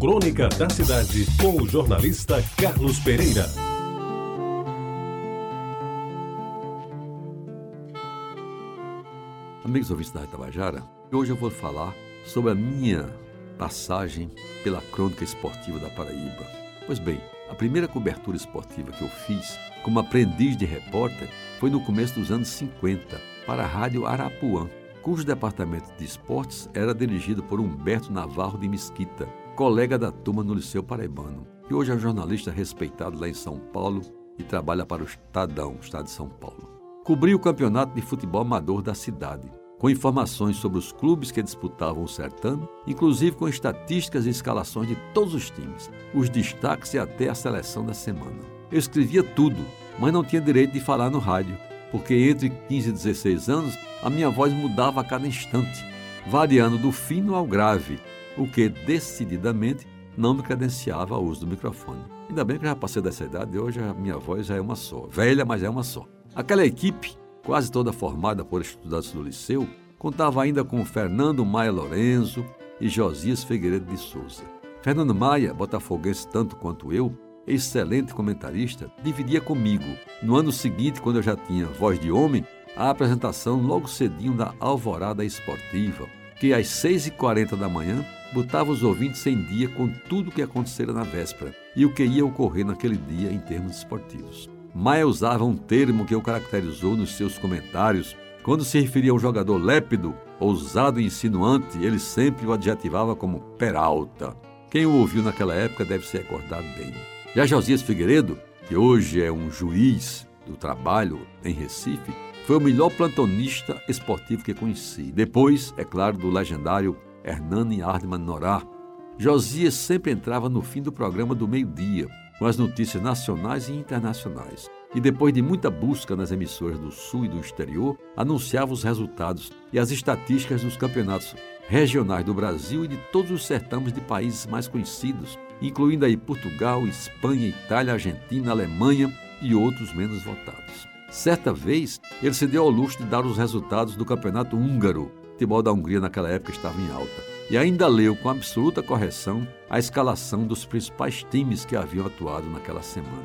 Crônica da Cidade, com o jornalista Carlos Pereira. Amigos ouvintes da Tabajara, hoje eu vou falar sobre a minha passagem pela crônica esportiva da Paraíba. Pois bem, a primeira cobertura esportiva que eu fiz como aprendiz de repórter foi no começo dos anos 50, para a Rádio Arapuã, cujo departamento de esportes era dirigido por Humberto Navarro de Mesquita, colega da turma no Liceu Paraibano, que hoje é jornalista respeitado lá em São Paulo e trabalha para o Estadão, Estado de São Paulo. Cobri o campeonato de futebol amador da cidade, com informações sobre os clubes que disputavam o certame, inclusive com estatísticas e escalações de todos os times, os destaques e até a seleção da semana. Eu escrevia tudo, mas não tinha direito de falar no rádio, porque entre 15 e 16 anos a minha voz mudava a cada instante, variando do fino ao grave, o que decididamente não me credenciava ao uso do microfone. Ainda bem que eu já passei dessa idade e hoje a minha voz já é uma só. Velha, mas é uma só. Aquela equipe, quase toda formada por estudantes do liceu, contava ainda com Fernando Maia Lorenzo e Josias Figueiredo de Souza. Fernando Maia, botafoguense tanto quanto eu, excelente comentarista, dividia comigo, no ano seguinte, quando eu já tinha voz de homem, a apresentação logo cedinho da Alvorada Esportiva, que às 6h40 da manhã botava os ouvintes em dia com tudo o que acontecera na véspera e o que ia ocorrer naquele dia em termos esportivos. Maia usava um termo que o caracterizou nos seus comentários. Quando se referia a um jogador lépido, ousado e insinuante, ele sempre o adjetivava como Peralta. Quem o ouviu naquela época deve se recordar bem. Já Josias Figueiredo, que hoje é um juiz do trabalho em Recife, foi o melhor plantonista esportivo que conheci. Depois, é claro, do legendário Hernani Ardman Norá. Josias sempre entrava no fim do programa do meio-dia, com as notícias nacionais e internacionais. E depois de muita busca nas emissoras do Sul e do exterior, anunciava os resultados e as estatísticas dos campeonatos regionais do Brasil e de todos os certames de países mais conhecidos, incluindo aí Portugal, Espanha, Itália, Argentina, Alemanha e outros menos votados. Certa vez, ele se deu ao luxo de dar os resultados do campeonato húngaro. Futebol da Hungria naquela época estava em alta. E ainda leu com absoluta correção a escalação dos principais times que haviam atuado naquela semana.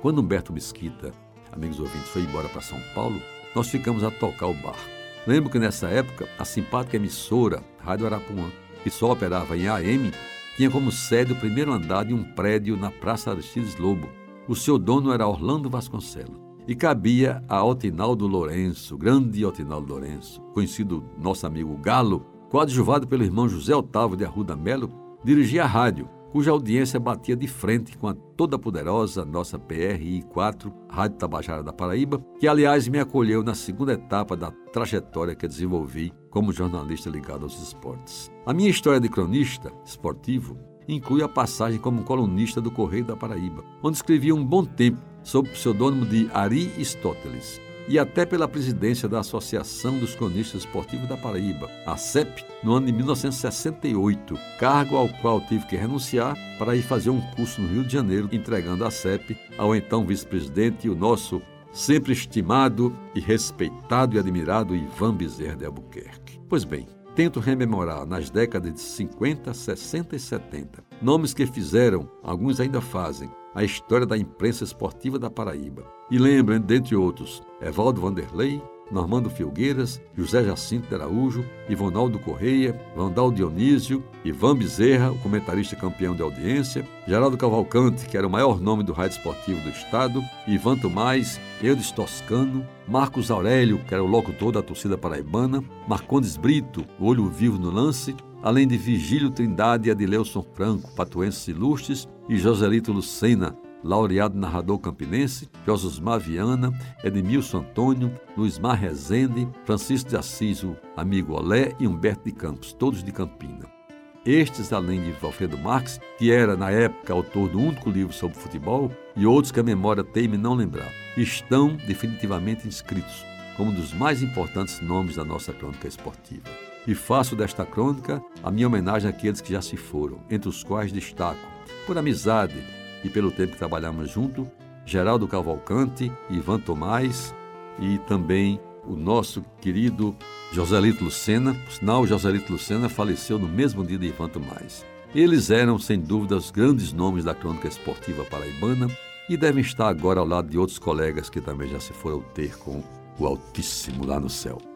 Quando Humberto Mesquita, amigos ouvintes, foi embora para São Paulo, nós ficamos a tocar o bar. Lembro que nessa época, a simpática emissora Rádio Arapuã, que só operava em AM, tinha como sede o primeiro andar de um prédio na Praça Aristides Lobo. O seu dono era Orlando Vasconcelos e cabia a Otinaldo Lourenço, grande Otinaldo Lourenço, conhecido nosso amigo Galo, coadjuvado pelo irmão José Otávio de Arruda Melo, dirigia a rádio, cuja audiência batia de frente com a toda poderosa nossa PRI 4, Rádio Tabajara da Paraíba, que aliás me acolheu na segunda etapa da trajetória que desenvolvi como jornalista ligado aos esportes. A minha história de cronista esportivo inclui a passagem como colunista do Correio da Paraíba, onde escrevi um bom tempo sob o pseudônimo de Aristóteles e até pela presidência da Associação dos Cronistas Esportivos da Paraíba, a CEP, no ano de 1968, cargo ao qual tive que renunciar para ir fazer um curso no Rio de Janeiro, entregando a CEP ao então vice-presidente e o nosso sempre estimado e respeitado e admirado Ivan Bezerra de Albuquerque. Pois bem, tento rememorar nas décadas de 50, 60 e 70 nomes que fizeram, alguns ainda fazem, a história da imprensa esportiva da Paraíba. E lembrem, dentre outros, Evaldo Vanderlei, Normando Filgueiras, José Jacinto de Araújo, Ivonaldo Correia, Vandal Dionísio, Ivan Bezerra, o comentarista campeão de audiência, Geraldo Cavalcante, que era o maior nome do rádio esportivo do estado, Ivan Tomás, Eudes Toscano, Marcos Aurélio, que era o locutor da torcida paraibana, Marcondes Brito, o olho vivo no lance, além de Vigílio Trindade e Adileuson Franco, patuenses ilustres, e Joselito Lucena, laureado narrador campinense, Josusmar Viana, Edmilson Antônio, Luizmar Rezende, Francisco de Assis, amigo Olé e Humberto de Campos, todos de Campina. Estes, além de Alfredo Marques, que era na época autor do único livro sobre futebol, e outros que a memória teme não lembrar, estão definitivamente inscritos como um dos mais importantes nomes da nossa crônica esportiva e faço desta crônica a minha homenagem àqueles que já se foram, entre os quais destaco, por amizade e pelo tempo que trabalhamos junto, Geraldo Cavalcante, Ivan Tomás e também o nosso querido Joselito Lucena. Por sinal, Joselito Lucena faleceu no mesmo dia de Ivan Tomás. Eles eram, sem dúvida, os grandes nomes da crônica esportiva paraibana e devem estar agora ao lado de outros colegas que também já se foram ter com o Altíssimo lá no céu.